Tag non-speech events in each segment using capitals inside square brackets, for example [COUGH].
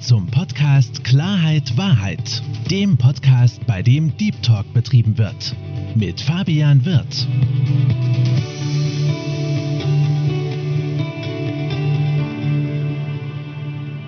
zum Podcast Klarheit Wahrheit, dem Podcast, bei dem Deep Talk betrieben wird. Mit Fabian Wirth.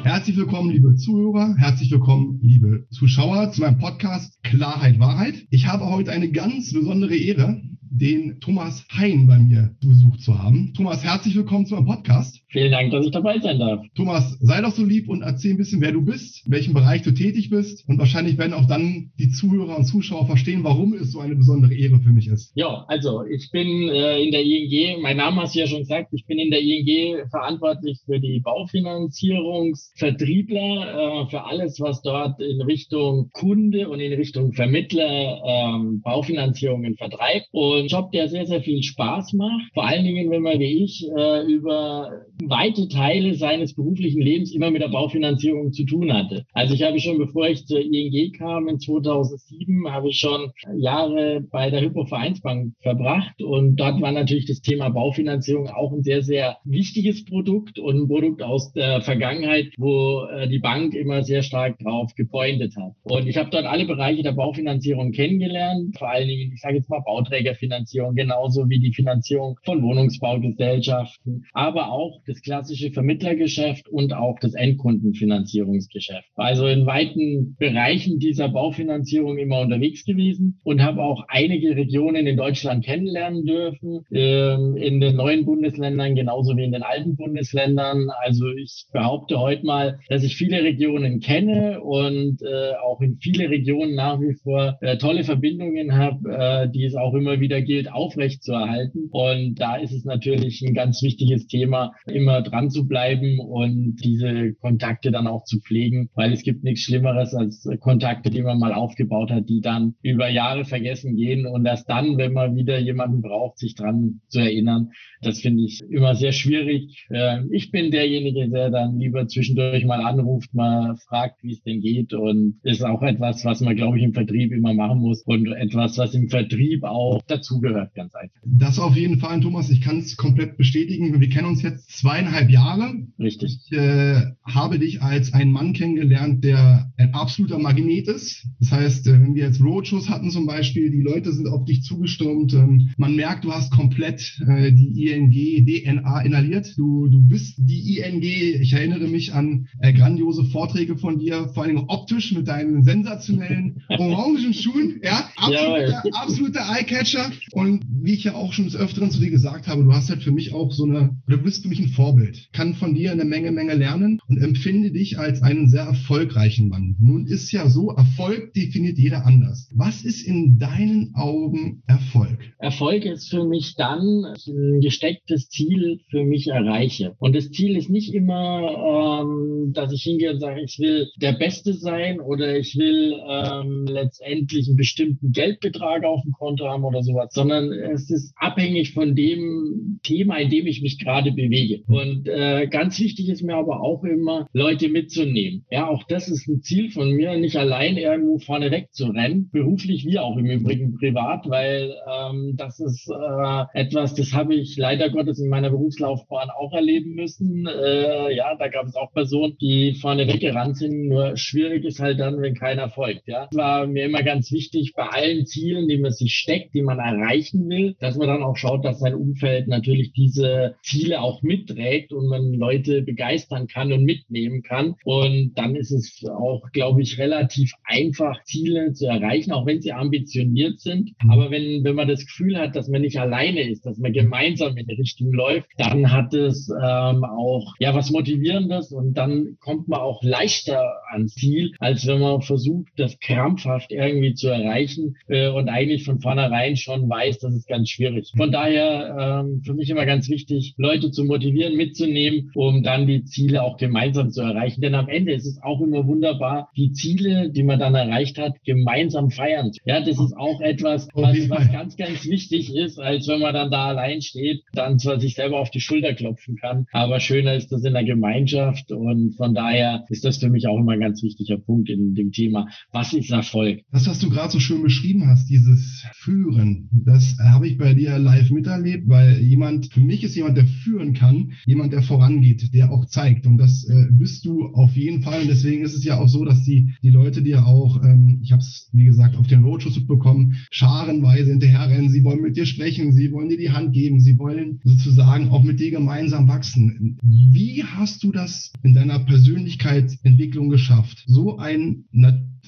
Herzlich willkommen, liebe Zuhörer, herzlich willkommen, liebe Zuschauer, zu meinem Podcast Klarheit Wahrheit. Ich habe heute eine ganz besondere Ehre, den Thomas Hein bei mir besucht zu haben. Thomas, herzlich willkommen zu meinem Podcast. Vielen Dank, dass ich dabei sein darf. Thomas, sei doch so lieb und erzähl ein bisschen, wer du bist, in welchem Bereich du tätig bist. Und wahrscheinlich werden auch dann die Zuhörer und Zuschauer verstehen, warum es so eine besondere Ehre für mich ist. Ja, also ich bin äh, in der ING, mein Name hast du ja schon gesagt, ich bin in der ING verantwortlich für die Baufinanzierungsvertriebler, äh, für alles, was dort in Richtung Kunde und in Richtung Vermittler ähm, Baufinanzierungen vertreibt. Und Job, der sehr, sehr viel Spaß macht. Vor allen Dingen, wenn man wie ich äh, über weite Teile seines beruflichen Lebens immer mit der Baufinanzierung zu tun hatte. Also ich habe schon, bevor ich zur ING kam in 2007, habe ich schon Jahre bei der Hypo Vereinsbank verbracht und dort war natürlich das Thema Baufinanzierung auch ein sehr, sehr wichtiges Produkt und ein Produkt aus der Vergangenheit, wo äh, die Bank immer sehr stark drauf gepointet hat. Und ich habe dort alle Bereiche der Baufinanzierung kennengelernt, vor allen Dingen, ich sage jetzt mal Bauträgerfinanzierung, genauso wie die Finanzierung von Wohnungsbaugesellschaften, aber auch das klassische Vermittlergeschäft und auch das Endkundenfinanzierungsgeschäft. Also in weiten Bereichen dieser Baufinanzierung immer unterwegs gewesen und habe auch einige Regionen in Deutschland kennenlernen dürfen, ähm, in den neuen Bundesländern genauso wie in den alten Bundesländern. Also ich behaupte heute mal, dass ich viele Regionen kenne und äh, auch in viele Regionen nach wie vor äh, tolle Verbindungen habe, äh, die es auch immer wieder gilt, aufrechtzuerhalten. Und da ist es natürlich ein ganz wichtiges Thema, immer dran zu bleiben und diese Kontakte dann auch zu pflegen, weil es gibt nichts Schlimmeres als Kontakte, die man mal aufgebaut hat, die dann über Jahre vergessen gehen und erst dann, wenn man wieder jemanden braucht, sich dran zu erinnern. Das finde ich immer sehr schwierig. Ähm, ich bin derjenige, der dann lieber zwischendurch mal anruft, mal fragt, wie es denn geht und ist auch etwas, was man, glaube ich, im Vertrieb immer machen muss und etwas, was im Vertrieb auch dazugehört, ganz einfach. Das auf jeden Fall, Thomas. Ich kann es komplett bestätigen. Wir kennen uns jetzt zweieinhalb Jahre. Richtig. Ich äh, habe dich als einen Mann kennengelernt, der ein absoluter Magnet ist. Das heißt, äh, wenn wir jetzt Roadshows hatten zum Beispiel, die Leute sind auf dich zugestürmt. Ähm, man merkt, du hast komplett äh, die ING DNA inhaliert. Du, du bist die ING. Ich erinnere mich an äh, grandiose Vorträge von dir, vor allem optisch mit deinen sensationellen [LAUGHS] orangen Schuhen. Ja, absoluter, absoluter Eyecatcher. Und wie ich ja auch schon des Öfteren zu dir gesagt habe, du hast halt für mich auch so eine, du bist für mich ein Vorbild, kann von dir eine Menge, Menge lernen und empfinde dich als einen sehr erfolgreichen Mann. Nun ist ja so, Erfolg definiert jeder anders. Was ist in deinen Augen Erfolg? Erfolg ist für mich dann ein gestecktes Ziel für mich erreiche. Und das Ziel ist nicht immer, ähm, dass ich hingehe und sage, ich will der Beste sein oder ich will ähm, letztendlich einen bestimmten Geldbetrag auf dem Konto haben oder sowas, sondern es ist abhängig von dem Thema, in dem ich mich gerade bewege. Und äh, ganz wichtig ist mir aber auch immer, Leute mitzunehmen. Ja, auch das ist ein Ziel von mir, nicht allein irgendwo vorne weg zu rennen, beruflich wie auch im Übrigen privat, weil ähm, das ist äh, etwas, das habe ich leider Gottes in meiner Berufslaufbahn auch erleben müssen. Äh, ja, da gab es auch Personen, die vorne weggerannt sind. Nur schwierig ist halt dann, wenn keiner folgt. Ja, war mir immer ganz wichtig bei allen Zielen, die man sich steckt, die man erreichen will, dass man dann auch schaut, dass sein Umfeld natürlich diese Ziele auch mitträgt und man Leute begeistern kann und mitnehmen kann. Und dann ist es auch, glaube ich, relativ einfach, Ziele zu erreichen, auch wenn sie ambitioniert sind. Mhm. Aber wenn, wenn man das Gefühl hat, dass man nicht alleine ist, dass man gemeinsam in die Richtung läuft, dann hat es ähm, auch ja was Motivierendes und dann kommt man auch leichter ans Ziel, als wenn man versucht, das krampfhaft irgendwie zu erreichen äh, und eigentlich von vornherein schon weiß, das ist ganz schwierig. Von daher ähm, für mich immer ganz wichtig, Leute zu motivieren, mitzunehmen, um dann die Ziele auch gemeinsam zu erreichen. Denn am Ende ist es auch immer wunderbar, die Ziele, die man dann erreicht hat, gemeinsam feiern. Ja, das ist auch etwas, was, was ganz, ganz wichtig ist, als wenn man dann da allein steht, dann zwar sich selber auf die Schulter klopfen kann, aber schöner ist das in der Gemeinschaft und von daher ist das für mich auch immer ein ganz wichtiger Punkt in dem Thema. Was ist Erfolg? Das, was du gerade so schön beschrieben hast, dieses Führen, Das habe ich bei dir live miterlebt, weil jemand, für mich ist jemand, der führen kann, jemand, der vorangeht, der auch zeigt. Und das äh, bist du auf jeden Fall. Und deswegen ist es ja auch so, dass die, die Leute dir auch, ähm, ich habe es, wie gesagt, auf den Roadshows bekommen, scharenweise hinterherrennen. Sie wollen mit dir sprechen, sie wollen dir die Hand geben, sie wollen sozusagen auch mit dir gemeinsam wachsen. Wie hast du das in deiner Persönlichkeitsentwicklung geschafft? So ein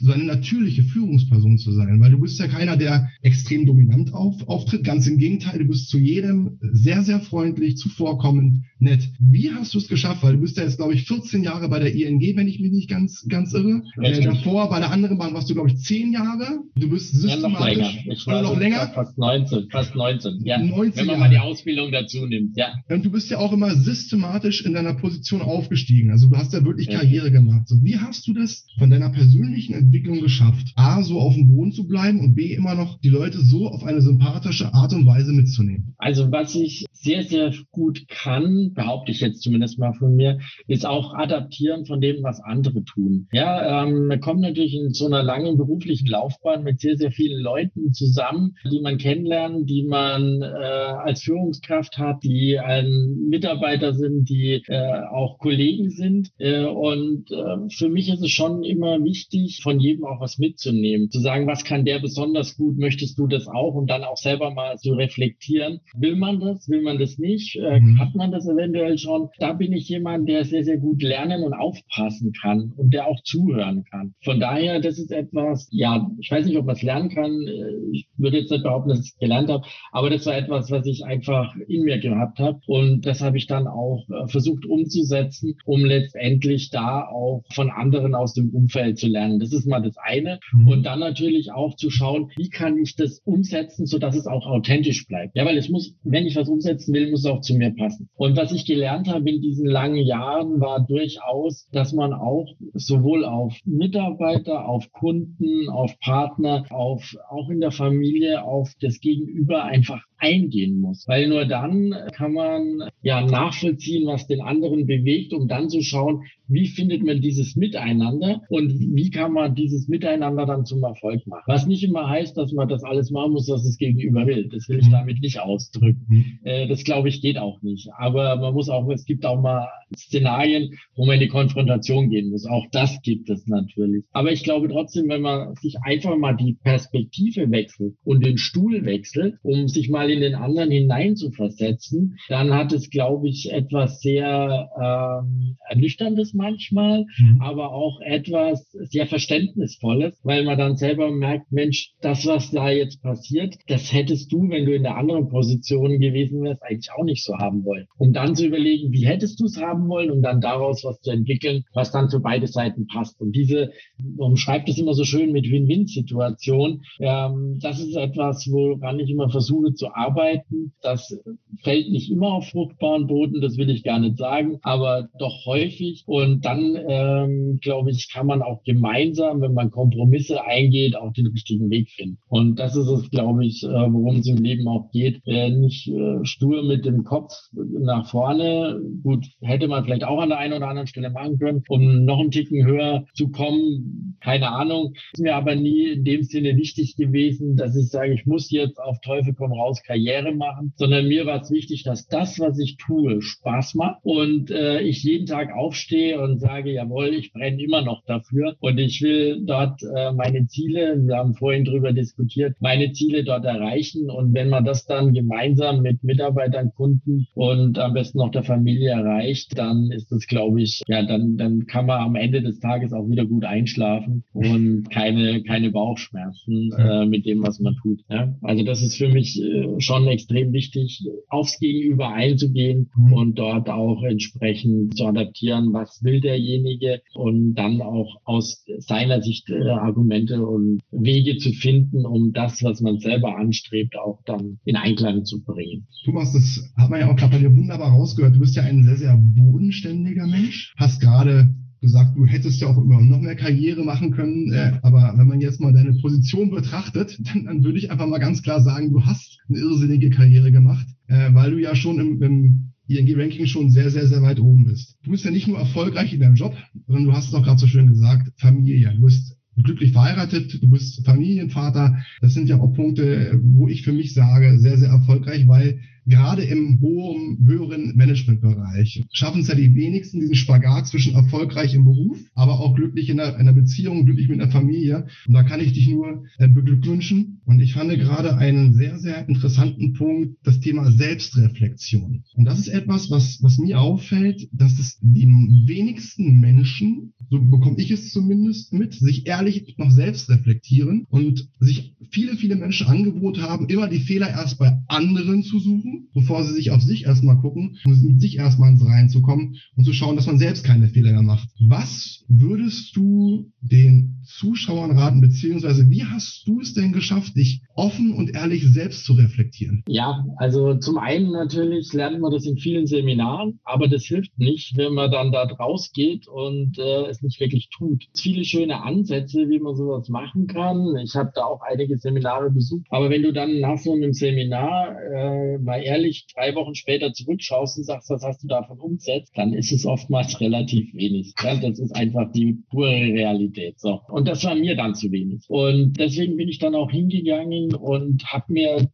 so eine natürliche Führungsperson zu sein, weil du bist ja keiner, der extrem dominant auf, auftritt. Ganz im Gegenteil, du bist zu jedem sehr, sehr freundlich, zuvorkommend, nett. Wie hast du es geschafft? Weil du bist ja jetzt, glaube ich, 14 Jahre bei der ING, wenn ich mich nicht ganz, ganz irre. Äh, davor bei der anderen Bahn warst du, glaube ich, 10 Jahre. Du bist systematisch. Ja, noch länger. Ich war noch länger. Fast 19, fast 19. Ja, 19 wenn man Jahre. mal die Ausbildung dazu nimmt. Ja. Und du bist ja auch immer systematisch in deiner Position aufgestiegen. Also du hast ja wirklich ja. Karriere gemacht. So, wie hast du das von deiner persönlichen Entwicklung geschafft, A, so auf dem Boden zu bleiben und B, immer noch die Leute so auf eine sympathische Art und Weise mitzunehmen? Also was ich sehr, sehr gut kann, behaupte ich jetzt zumindest mal von mir, ist auch adaptieren von dem, was andere tun. Ja, ähm, man kommt natürlich in so einer langen beruflichen Laufbahn mit sehr, sehr vielen Leuten zusammen, die man kennenlernt, die man äh, als Führungskraft hat, die ein Mitarbeiter sind, die äh, auch Kollegen sind. Äh, und äh, für mich ist es schon immer wichtig, von jedem auch was mitzunehmen. Zu sagen, was kann der besonders gut, möchtest du das auch? Und dann auch selber mal zu reflektieren. Will man das? Will man das nicht? Äh, mhm. Hat man das eventuell schon? Da bin ich jemand, der sehr, sehr gut lernen und aufpassen kann und der auch zuhören kann. Von daher, das ist etwas, ja, ich weiß nicht, ob man es lernen kann. Äh, ich würde jetzt nicht behaupten, dass ich es gelernt habe, aber das war etwas, was ich einfach in mir gehabt habe. Und das habe ich dann auch äh, versucht umzusetzen, um letztendlich da auch von anderen aus dem Umfeld zu lernen. Das ist mal das eine. Mhm. Und dann natürlich auch zu schauen, wie kann ich das umsetzen, so dass es auch authentisch bleibt. Ja, weil es muss, wenn ich was umsetzen will, muss es auch zu mir passen. Und was ich gelernt habe in diesen langen Jahren war durchaus, dass man auch sowohl auf Mitarbeiter, auf Kunden, auf Partner, auf auch in der Familie, auf das Gegenüber einfach eingehen muss. Weil nur dann kann man ja nachvollziehen, was den anderen bewegt, um dann zu schauen, wie findet man dieses Miteinander und wie kann man dieses Miteinander dann zum Erfolg machen. Was nicht immer heißt, dass man das alles machen muss, was es gegenüber will. Das will ich mhm. damit nicht ausdrücken. Mhm. Äh, das glaube ich geht auch nicht. Aber man muss auch, es gibt auch mal Szenarien, wo man in die Konfrontation gehen muss. Auch das gibt es natürlich. Aber ich glaube trotzdem, wenn man sich einfach mal die Perspektive wechselt und den Stuhl wechselt, um sich mal in den anderen hinein zu versetzen, dann hat es, glaube ich, etwas sehr ähm, Ernüchterndes manchmal, mhm. aber auch etwas sehr Verständnisvolles, weil man dann selber merkt, Mensch, das, was da jetzt passiert, das hättest du, wenn du in der anderen Position gewesen wärst, eigentlich auch nicht so haben wollen. Um dann zu überlegen, wie hättest du es haben wollen, um dann daraus was zu entwickeln, was dann für beide Seiten passt. Und diese, man schreibt es immer so schön mit Win-Win-Situation, ähm, das ist etwas, woran ich immer versuche zu arbeiten. Das fällt nicht immer auf fruchtbaren Boden, das will ich gar nicht sagen, aber doch häufig. Und dann, ähm, glaube ich, kann man auch gemeinsam, wenn man Kompromisse eingeht, auch den richtigen Weg finden. Und das ist es, glaube ich, äh, worum es im Leben auch geht. Äh, nicht äh, stur mit dem Kopf nach vorne. Gut, hätte man vielleicht auch an der einen oder anderen Stelle machen können, um noch einen Ticken höher zu kommen. Keine Ahnung. Ist mir aber nie in dem Sinne wichtig gewesen, dass ich sage, ich muss jetzt auf Teufel komm raus Karriere machen, sondern mir war es wichtig, dass das, was ich tue, Spaß macht und äh, ich jeden Tag aufstehe und sage, jawohl, ich brenne immer noch dafür und ich will dort äh, meine Ziele, wir haben vorhin drüber diskutiert, meine Ziele dort erreichen und wenn man das dann gemeinsam mit Mitarbeitern, Kunden und am besten noch der Familie erreicht, dann ist das, glaube ich, ja, dann, dann kann man am Ende des Tages auch wieder gut einschlafen und keine, keine Bauchschmerzen äh, mit dem, was man tut. Ja? Also das ist für mich äh, schon extrem wichtig, aufs Gegenüber einzugehen mhm. und dort auch entsprechend zu adaptieren, was will derjenige und dann auch aus seiner Sicht äh, Argumente und Wege zu finden, um das, was man selber anstrebt, auch dann in Einklang zu bringen. Thomas, das hat man ja auch gerade bei dir wunderbar rausgehört. Du bist ja ein sehr, sehr bodenständiger Mensch, hast gerade gesagt, du hättest ja auch immer noch mehr Karriere machen können. Äh, aber wenn man jetzt mal deine Position betrachtet, [LAUGHS] dann, dann würde ich einfach mal ganz klar sagen, du hast eine irrsinnige Karriere gemacht, äh, weil du ja schon im, im ING-Ranking schon sehr, sehr, sehr weit oben bist. Du bist ja nicht nur erfolgreich in deinem Job, sondern du hast es auch gerade so schön gesagt, Familie. Du bist glücklich verheiratet, du bist Familienvater. Das sind ja auch Punkte, wo ich für mich sage, sehr, sehr erfolgreich, weil gerade im hohen, höheren Managementbereich schaffen es ja die wenigsten diesen Spagat zwischen erfolgreich im Beruf, aber auch glücklich in einer, Beziehung, glücklich mit einer Familie. Und da kann ich dich nur äh, beglückwünschen. Und ich fand gerade einen sehr, sehr interessanten Punkt, das Thema Selbstreflexion. Und das ist etwas, was, was mir auffällt, dass es die wenigsten Menschen, so bekomme ich es zumindest mit, sich ehrlich noch selbst reflektieren und sich viele, viele Menschen angewohnt haben, immer die Fehler erst bei anderen zu suchen bevor sie sich auf sich erstmal gucken, um mit sich erstmal ins Rein zu kommen und zu schauen, dass man selbst keine Fehler mehr macht. Was würdest du den Zuschauern raten, beziehungsweise wie hast du es denn geschafft, dich offen und ehrlich selbst zu reflektieren? Ja, also zum einen natürlich lernt man das in vielen Seminaren, aber das hilft nicht, wenn man dann da rausgeht und äh, es nicht wirklich tut. Viele schöne Ansätze, wie man sowas machen kann. Ich habe da auch einige Seminare besucht, aber wenn du dann nach so einem Seminar äh, mal ehrlich drei Wochen später zurückschaust und sagst, was hast du davon umgesetzt, dann ist es oftmals relativ wenig. Ja, das ist einfach die pure Realität. So. Und das war mir dann zu wenig. Und deswegen bin ich dann auch hingegangen und habe mir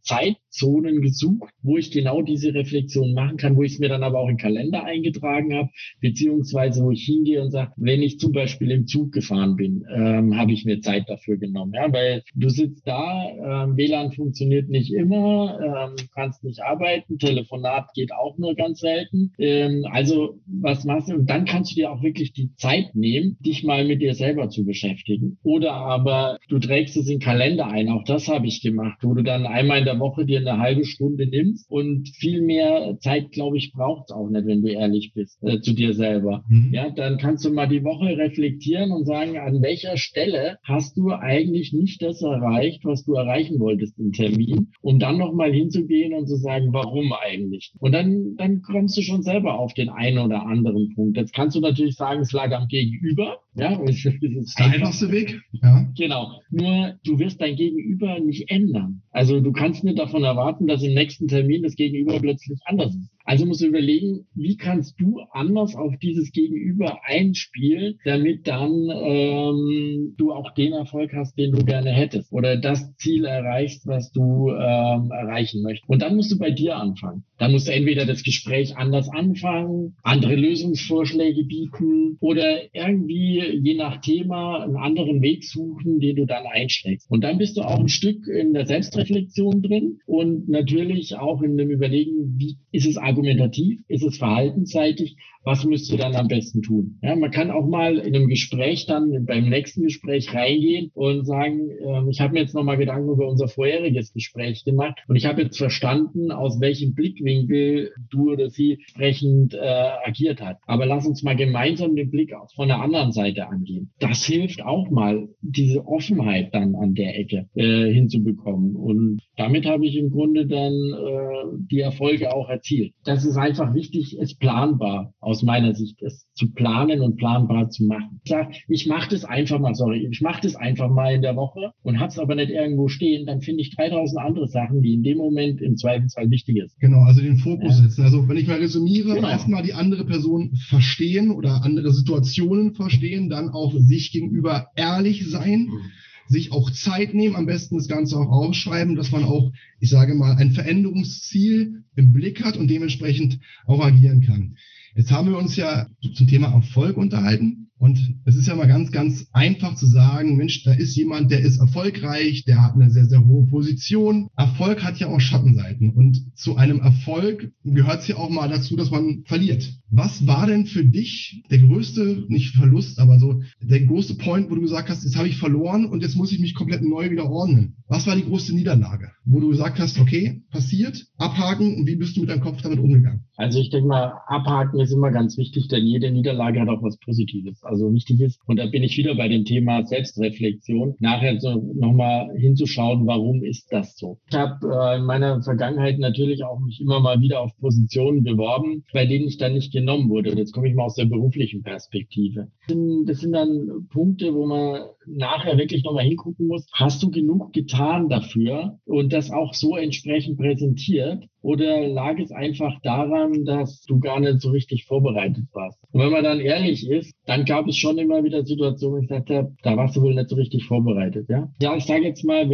Zeitzonen gesucht, wo ich genau diese Reflexion machen kann, wo ich es mir dann aber auch in Kalender eingetragen habe, beziehungsweise wo ich hingehe und sage, wenn ich zum Beispiel im Zug gefahren bin, ähm, habe ich mir Zeit dafür genommen. Ja, weil du sitzt da, ähm, WLAN funktioniert nicht immer, ähm, kannst nicht arbeiten arbeiten. Telefonat geht auch nur ganz selten. Ähm, also was machst du? Und dann kannst du dir auch wirklich die Zeit nehmen, dich mal mit dir selber zu beschäftigen. Oder aber du trägst es in den Kalender ein. Auch das habe ich gemacht, wo du dann einmal in der Woche dir eine halbe Stunde nimmst und viel mehr Zeit, glaube ich, braucht es auch nicht, wenn du ehrlich bist äh, zu dir selber. Mhm. Ja, dann kannst du mal die Woche reflektieren und sagen, an welcher Stelle hast du eigentlich nicht das erreicht, was du erreichen wolltest im Termin, um dann nochmal hinzugehen und zu sagen, warum eigentlich? Und dann, dann kommst du schon selber auf den einen oder anderen Punkt. Jetzt kannst du natürlich sagen, es lag am Gegenüber. Ja, das ist der einfachste Weg. Ja. Genau. Nur du wirst dein Gegenüber nicht ändern. Also du kannst nicht davon erwarten, dass im nächsten Termin das Gegenüber plötzlich anders ist. Also musst du überlegen, wie kannst du anders auf dieses Gegenüber einspielen, damit dann ähm, du auch den Erfolg hast, den du gerne hättest oder das Ziel erreichst, was du ähm, erreichen möchtest. Und dann musst du bei dir anfangen. Dann musst du entweder das Gespräch anders anfangen, andere Lösungsvorschläge bieten oder irgendwie je nach Thema einen anderen Weg suchen, den du dann einschlägst. Und dann bist du auch ein Stück in der Selbstreflexion drin und natürlich auch in dem Überlegen, wie ist es argumentativ, ist es verhaltensseitig, was müsst ihr dann am besten tun? Ja, man kann auch mal in einem Gespräch dann beim nächsten Gespräch reingehen und sagen, äh, ich habe mir jetzt nochmal Gedanken über unser vorheriges Gespräch gemacht und ich habe jetzt verstanden, aus welchem Blickwinkel du oder sie entsprechend äh, agiert hat. Aber lass uns mal gemeinsam den Blick von der anderen Seite angehen. Das hilft auch mal, diese Offenheit dann an der Ecke äh, hinzubekommen. Und damit habe ich im Grunde dann äh, die Erfolge auch erzielt. Das ist einfach wichtig, es planbar aus meiner Sicht, es zu planen und planbar zu machen. Ich sage, ich mache das einfach mal, sorry, ich mache das einfach mal in der Woche und hab's aber nicht irgendwo stehen, dann finde ich 3000 andere Sachen, die in dem Moment im Zweifelsfall wichtig ist. Genau, also den Fokus ja. setzen. Also wenn ich mal resümiere, genau. erstmal die andere Person verstehen oder andere Situationen verstehen, dann auch sich gegenüber ehrlich sein. Mhm sich auch Zeit nehmen, am besten das Ganze auch aufschreiben, dass man auch, ich sage mal, ein Veränderungsziel im Blick hat und dementsprechend auch agieren kann. Jetzt haben wir uns ja zum Thema Erfolg unterhalten. Und es ist ja mal ganz, ganz einfach zu sagen, Mensch, da ist jemand, der ist erfolgreich, der hat eine sehr, sehr hohe Position. Erfolg hat ja auch Schattenseiten. Und zu einem Erfolg gehört es ja auch mal dazu, dass man verliert. Was war denn für dich der größte, nicht Verlust, aber so der große Point, wo du gesagt hast, jetzt habe ich verloren und jetzt muss ich mich komplett neu wieder ordnen? Was war die größte Niederlage, wo du gesagt hast, okay, passiert, abhaken und wie bist du mit deinem Kopf damit umgegangen? Also ich denke mal, abhaken ist immer ganz wichtig, denn jede Niederlage hat auch was Positives. Also wichtig ist, und da bin ich wieder bei dem Thema Selbstreflexion, nachher so nochmal hinzuschauen, warum ist das so? Ich habe äh, in meiner Vergangenheit natürlich auch mich immer mal wieder auf Positionen beworben, bei denen ich dann nicht genommen wurde. Und jetzt komme ich mal aus der beruflichen Perspektive. Das sind dann Punkte, wo man nachher wirklich nochmal hingucken muss, hast du genug getan dafür und das auch so entsprechend präsentiert, oder lag es einfach daran, dass du gar nicht so richtig vorbereitet warst? Und wenn man dann ehrlich ist, dann gab es schon immer wieder Situationen, wo ich sagte, da warst du wohl nicht so richtig vorbereitet. Ja, ja ich sage jetzt mal,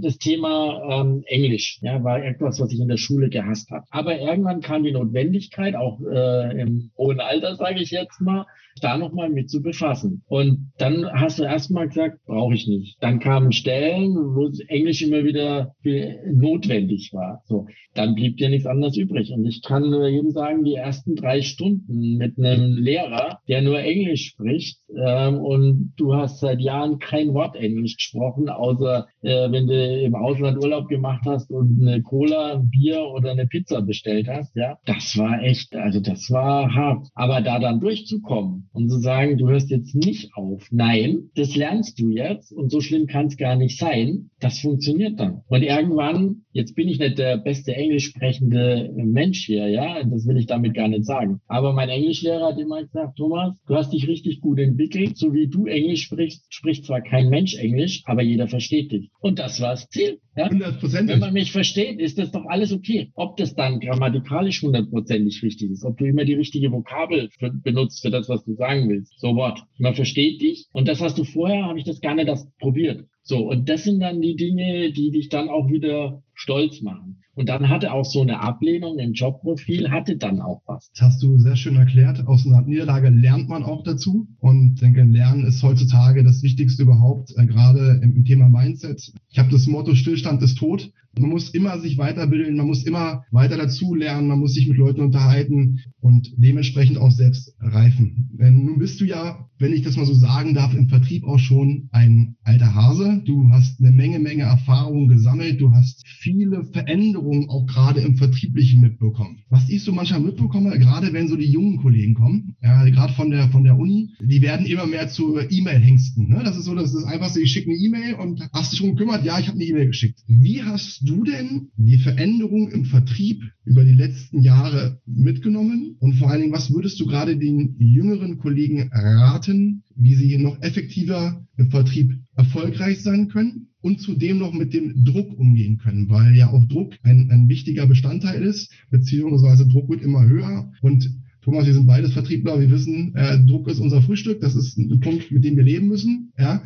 das Thema ähm, Englisch ja, war etwas, was ich in der Schule gehasst habe. Aber irgendwann kam die Notwendigkeit, auch äh, im hohen Alter, sage ich jetzt mal, da nochmal mit zu befassen. Und dann hast du erstmal gesagt, brauche ich nicht. Dann kamen Stellen, wo Englisch immer wieder notwendig war. So, dann blieb dir nichts anderes übrig. Und ich kann nur jedem sagen, die ersten drei Stunden mit einem Lehrer, der nur Englisch spricht, ähm, und du hast seit Jahren kein Wort Englisch gesprochen, außer äh, wenn du im Ausland Urlaub gemacht hast und eine Cola, ein Bier oder eine Pizza bestellt hast, ja, das war echt, also das war hart. Aber da dann durchzukommen, und zu sagen, du hörst jetzt nicht auf. Nein, das lernst du jetzt und so schlimm kann es gar nicht sein. Das funktioniert dann. Und irgendwann, jetzt bin ich nicht der beste englisch sprechende Mensch hier, ja, das will ich damit gar nicht sagen. Aber mein Englischlehrer hat immer gesagt, Thomas, du hast dich richtig gut entwickelt. So wie du Englisch sprichst, spricht zwar kein Mensch Englisch, aber jeder versteht dich. Und das war das Ziel. Ja? Wenn man mich versteht, ist das doch alles okay. Ob das dann grammatikalisch hundertprozentig richtig ist, ob du immer die richtige Vokabel für, benutzt für das, was du sagen willst. So what? Man versteht dich. Und das hast du vorher, habe ich das gar nicht das probiert. So, und das sind dann die Dinge, die dich dann auch wieder stolz machen. Und dann hatte auch so eine Ablehnung im Jobprofil, hatte dann auch was. Das hast du sehr schön erklärt. Aus einer Niederlage lernt man auch dazu. Und ich denke, Lernen ist heutzutage das Wichtigste überhaupt, äh, gerade im, im Thema Mindset. Ich habe das Motto, Stillstand ist tot. Man muss immer sich weiterbilden, man muss immer weiter dazu lernen, man muss sich mit Leuten unterhalten und dementsprechend auch selbst reifen. Denn nun bist du ja, wenn ich das mal so sagen darf, im Vertrieb auch schon ein alter Hase. Du hast eine Menge, Menge Erfahrung gesammelt, du hast viele Veränderungen auch gerade im Vertrieblichen mitbekommen. Was ich so manchmal mitbekomme, gerade wenn so die jungen Kollegen kommen, ja, gerade von der, von der Uni, die werden immer mehr zu E-Mail-Hengsten. Ne? Das ist so, das ist einfach so, ich schicke eine E-Mail und hast dich darum gekümmert, ja, ich habe eine E-Mail geschickt. Wie hast du denn die Veränderung im Vertrieb über die letzten Jahre mitgenommen? Und vor allen Dingen, was würdest du gerade den jüngeren Kollegen raten, wie sie noch effektiver im Vertrieb erfolgreich sein können? Und zudem noch mit dem Druck umgehen können, weil ja auch Druck ein, ein wichtiger Bestandteil ist, beziehungsweise Druck wird immer höher und Thomas, wir sind beides Vertriebler, wir wissen, äh, Druck ist unser Frühstück, das ist ein Punkt, mit dem wir leben müssen. Ja?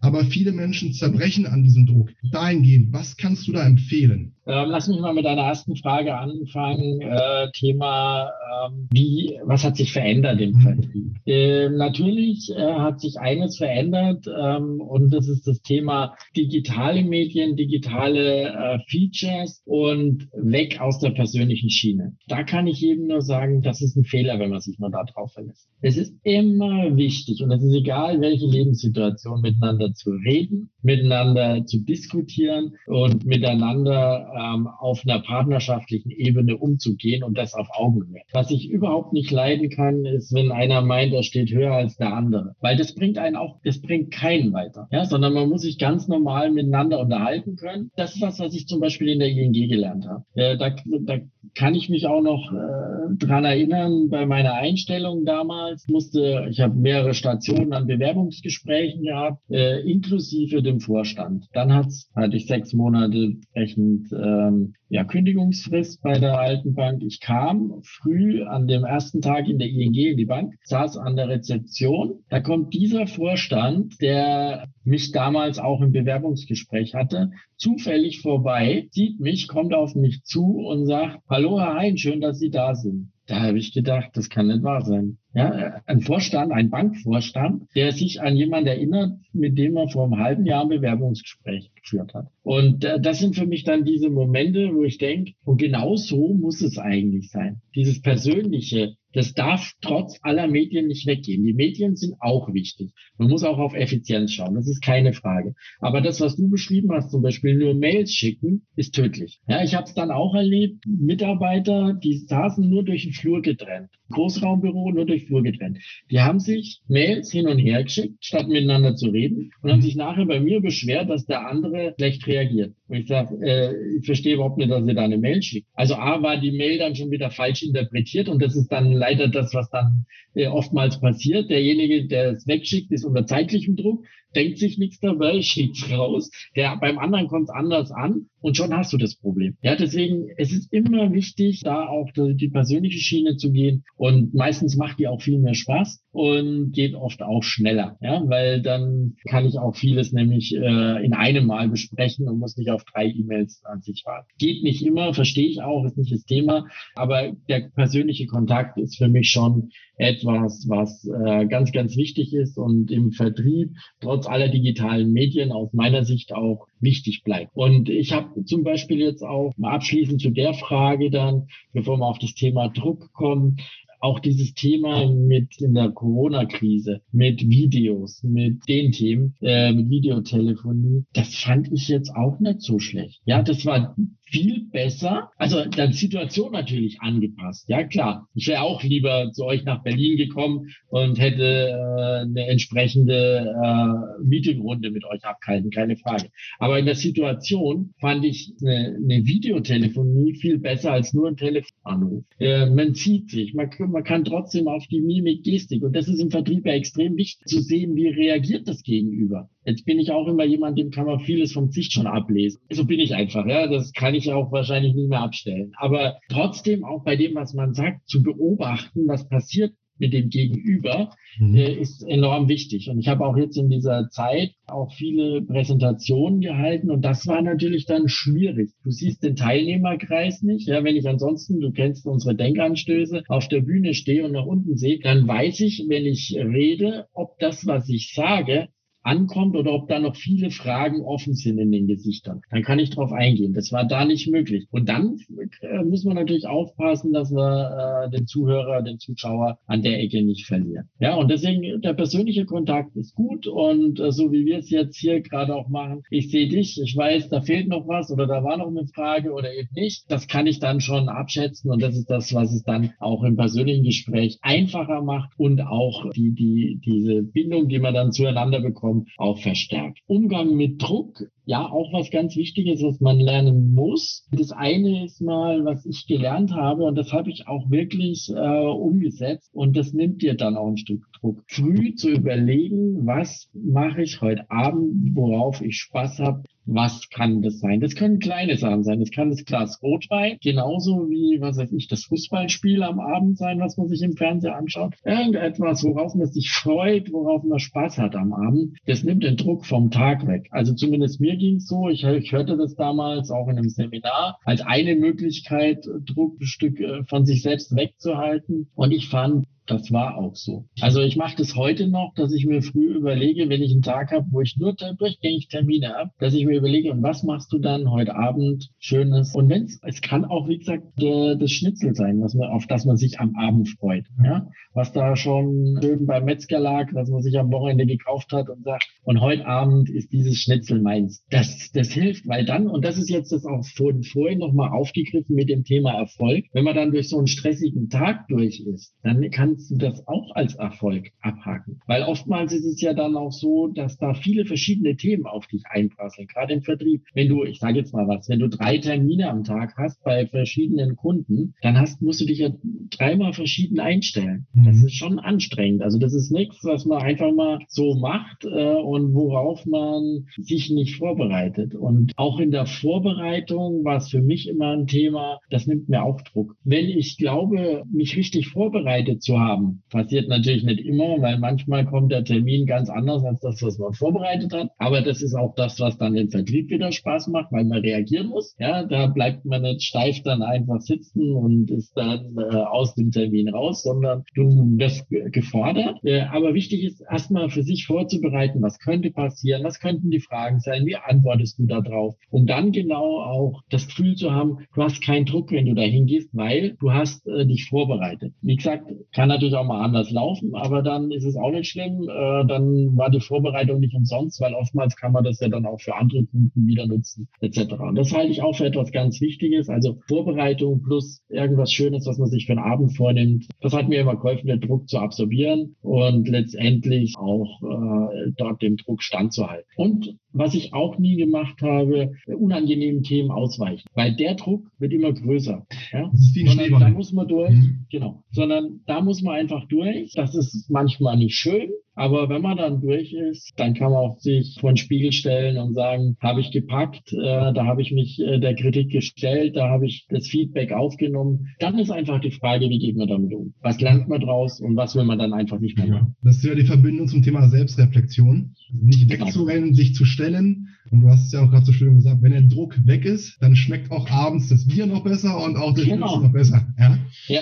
Aber viele Menschen zerbrechen an diesem Druck. Dahingehend, was kannst du da empfehlen? Ähm, lass mich mal mit deiner ersten Frage anfangen. Äh, Thema, ähm, wie, was hat sich verändert im. Vertrieb? Ähm, natürlich äh, hat sich eines verändert ähm, und das ist das Thema digitale Medien, digitale äh, Features und weg aus der persönlichen Schiene. Da kann ich jedem nur sagen, das ist ein Fehler, wenn man sich nur darauf verlässt. Es ist immer wichtig und es ist egal, welche Lebenssituation miteinander zu reden, miteinander zu diskutieren und miteinander ähm, auf einer partnerschaftlichen Ebene umzugehen und das auf Augenhöhe. Was ich überhaupt nicht leiden kann, ist, wenn einer meint, er steht höher als der andere. Weil das bringt einen auch, das bringt keinen weiter. Ja, sondern man muss sich ganz normal miteinander unterhalten können. Das ist was, was ich zum Beispiel in der ING gelernt habe. Äh, da, da kann ich mich auch noch äh, dran erinnern, bei meiner Einstellung damals musste, ich habe mehrere Stationen an Bewerbungsgesprächen gehabt, äh, inklusive dem Vorstand. Dann hat's, hatte ich sechs Monate entsprechend ähm, ja, Kündigungsfrist bei der alten Bank. Ich kam früh an dem ersten Tag in der ING in die Bank, saß an der Rezeption. Da kommt dieser Vorstand, der mich damals auch im Bewerbungsgespräch hatte, zufällig vorbei, sieht mich, kommt auf mich zu und sagt, hallo Herr Hein, schön, dass Sie da sind. Da habe ich gedacht, das kann nicht wahr sein. Ja, ein Vorstand, ein Bankvorstand, der sich an jemanden erinnert, mit dem er vor einem halben Jahr ein Bewerbungsgespräch geführt hat. Und äh, das sind für mich dann diese Momente, wo ich denke, und genau so muss es eigentlich sein. Dieses persönliche, das darf trotz aller Medien nicht weggehen. Die Medien sind auch wichtig. Man muss auch auf Effizienz schauen. Das ist keine Frage. Aber das, was du beschrieben hast, zum Beispiel nur Mails schicken, ist tödlich. Ja, ich habe es dann auch erlebt. Mitarbeiter, die saßen nur durch den Flur getrennt. Großraumbüro nur durch den Flur getrennt. Die haben sich Mails hin und her geschickt, statt miteinander zu reden und haben sich nachher bei mir beschwert, dass der andere schlecht reagiert. Wo ich sage, äh, ich verstehe überhaupt nicht, dass ihr da eine Mail schickt. Also A war die Mail dann schon wieder falsch interpretiert und das ist dann leider das, was dann äh, oftmals passiert. Derjenige, der es wegschickt, ist unter zeitlichem Druck denkt sich nichts dabei, [LAUGHS] schiebt raus. Der, beim anderen kommt es anders an und schon hast du das Problem. Ja, deswegen, es ist immer wichtig, da auch die, die persönliche Schiene zu gehen und meistens macht die auch viel mehr Spaß und geht oft auch schneller, ja, weil dann kann ich auch vieles nämlich äh, in einem Mal besprechen und muss nicht auf drei E-Mails an sich warten. Geht nicht immer, verstehe ich auch, ist nicht das Thema, aber der persönliche Kontakt ist für mich schon etwas, was äh, ganz, ganz wichtig ist und im Vertrieb trotz aller digitalen Medien aus meiner Sicht auch wichtig bleibt. Und ich habe zum Beispiel jetzt auch abschließend zu der Frage dann, bevor wir auf das Thema Druck kommen, auch dieses Thema mit in der Corona-Krise, mit Videos, mit den Themen, äh, mit Videotelefonie, das fand ich jetzt auch nicht so schlecht. Ja, das war viel besser. Also dann Situation natürlich angepasst. Ja klar, ich wäre auch lieber zu euch nach Berlin gekommen und hätte äh, eine entsprechende äh, Meetingrunde mit euch abgehalten, keine Frage. Aber in der Situation fand ich eine, eine Videotelefonie viel besser als nur ein Telefonanruf. Äh, man sieht sich, man, man kann trotzdem auf die Mimik, Gestik und das ist im Vertrieb ja extrem wichtig zu sehen, wie reagiert das Gegenüber. Jetzt bin ich auch immer jemand, dem kann man vieles vom Gesicht schon ablesen. So bin ich einfach, ja. Das kann ich auch wahrscheinlich nicht mehr abstellen. Aber trotzdem auch bei dem, was man sagt, zu beobachten, was passiert mit dem Gegenüber, mhm. äh, ist enorm wichtig. Und ich habe auch jetzt in dieser Zeit auch viele Präsentationen gehalten und das war natürlich dann schwierig. Du siehst den Teilnehmerkreis nicht. Ja, wenn ich ansonsten, du kennst unsere Denkanstöße, auf der Bühne stehe und nach unten sehe, dann weiß ich, wenn ich rede, ob das, was ich sage, ankommt oder ob da noch viele Fragen offen sind in den Gesichtern. Dann kann ich darauf eingehen. Das war da nicht möglich. Und dann äh, muss man natürlich aufpassen, dass wir äh, den Zuhörer, den Zuschauer an der Ecke nicht verlieren. Ja, und deswegen der persönliche Kontakt ist gut und äh, so wie wir es jetzt hier gerade auch machen, ich sehe dich, ich weiß, da fehlt noch was oder da war noch eine Frage oder eben nicht. Das kann ich dann schon abschätzen und das ist das, was es dann auch im persönlichen Gespräch einfacher macht und auch die, die, diese Bindung, die man dann zueinander bekommt, auch verstärkt. Umgang mit Druck, ja, auch was ganz Wichtiges, was man lernen muss. Das eine ist mal, was ich gelernt habe und das habe ich auch wirklich äh, umgesetzt und das nimmt dir dann auch ein Stück Druck. Früh zu überlegen, was mache ich heute Abend, worauf ich Spaß habe, was kann das sein? Das können kleine Sachen sein. Das kann das Glas Rotwein, genauso wie, was weiß ich, das Fußballspiel am Abend sein, was man sich im Fernseher anschaut. Irgendetwas, worauf man sich freut, worauf man Spaß hat am Abend. Das nimmt den Druck vom Tag weg. Also zumindest mir ging es so. Ich, ich hörte das damals auch in einem Seminar als eine Möglichkeit, Druckstück äh, von sich selbst wegzuhalten. Und ich fand, das war auch so. Also ich mache das heute noch, dass ich mir früh überlege, wenn ich einen Tag habe, wo ich nur durchgängig Termine habe, dass ich mir überlege, und was machst du dann heute Abend Schönes? Und wenn es kann auch, wie gesagt, der, das Schnitzel sein, was man, auf das man sich am Abend freut. Ja? Was da schon schön beim Metzger lag, was man sich am Wochenende gekauft hat und sagt, und heute Abend ist dieses Schnitzel meins. Das, das hilft, weil dann, und das ist jetzt das auch vorhin, vorhin nochmal aufgegriffen mit dem Thema Erfolg, wenn man dann durch so einen stressigen Tag durch ist, dann kann kannst du das auch als Erfolg abhaken. Weil oftmals ist es ja dann auch so, dass da viele verschiedene Themen auf dich einprasseln, gerade im Vertrieb. Wenn du, ich sage jetzt mal was, wenn du drei Termine am Tag hast bei verschiedenen Kunden, dann hast, musst du dich ja dreimal verschieden einstellen. Mhm. Das ist schon anstrengend. Also das ist nichts, was man einfach mal so macht äh, und worauf man sich nicht vorbereitet. Und auch in der Vorbereitung war es für mich immer ein Thema, das nimmt mir auch Druck. Wenn ich glaube, mich richtig vorbereitet zu haben, haben. Passiert natürlich nicht immer, weil manchmal kommt der Termin ganz anders als das, was man vorbereitet hat. Aber das ist auch das, was dann den Vertrieb wieder Spaß macht, weil man reagieren muss. Ja, da bleibt man nicht steif dann einfach sitzen und ist dann äh, aus dem Termin raus, sondern du wirst gefordert. Äh, aber wichtig ist erstmal für sich vorzubereiten, was könnte passieren, was könnten die Fragen sein, wie antwortest du darauf, um dann genau auch das Gefühl zu haben, du hast keinen Druck, wenn du da hingehst, weil du hast äh, dich vorbereitet. Wie gesagt, kann natürlich auch mal anders laufen, aber dann ist es auch nicht schlimm. Äh, dann war die Vorbereitung nicht umsonst, weil oftmals kann man das ja dann auch für andere Kunden wieder nutzen, etc. Und das halte ich auch für etwas ganz Wichtiges. Also Vorbereitung plus irgendwas Schönes, was man sich für einen Abend vornimmt. Das hat mir immer geholfen, den Druck zu absorbieren und letztendlich auch äh, dort dem Druck standzuhalten. Und was ich auch nie gemacht habe, unangenehmen Themen ausweichen. Weil der Druck wird immer größer. Ja? Das ist wie ein Sondern da muss man durch, mhm. genau. Sondern da muss man einfach durch. Das ist manchmal nicht schön, aber wenn man dann durch ist, dann kann man auch sich vor den Spiegel stellen und sagen, habe ich gepackt, äh, da habe ich mich äh, der Kritik gestellt, da habe ich das Feedback aufgenommen. Dann ist einfach die Frage, wie geht man damit um? Was lernt man draus und was will man dann einfach nicht mehr machen? Das ist ja die Verbindung zum Thema Selbstreflexion. Nicht genau. wegzurennen, sich zu stellen. Und du hast es ja auch gerade so schön gesagt, wenn der Druck weg ist, dann schmeckt auch abends das Bier noch besser und auch das genau. noch besser. Ja? ja.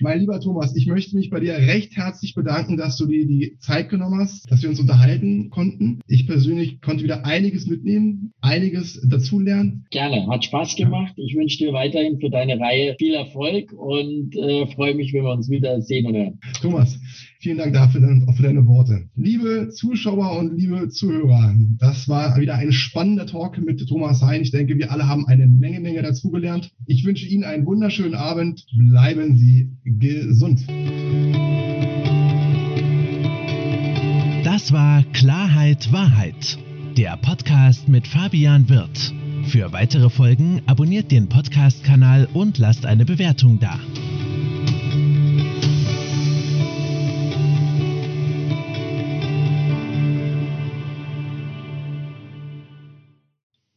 Mein lieber Thomas, ich möchte mich bei dir recht herzlich bedanken, dass du dir die Zeit genommen hast, dass wir uns unterhalten konnten. Ich persönlich konnte wieder einiges mitnehmen, einiges dazulernen. Gerne, hat Spaß gemacht. Ich wünsche dir weiterhin für deine Reihe viel Erfolg und äh, freue mich, wenn wir uns wieder sehen und hören. Thomas, Vielen Dank dafür auch für deine Worte. Liebe Zuschauer und liebe Zuhörer, das war wieder ein spannender Talk mit Thomas Hein. Ich denke, wir alle haben eine Menge, Menge dazugelernt. Ich wünsche Ihnen einen wunderschönen Abend. Bleiben Sie gesund. Das war Klarheit Wahrheit, der Podcast mit Fabian Wirth. Für weitere Folgen abonniert den Podcast-Kanal und lasst eine Bewertung da.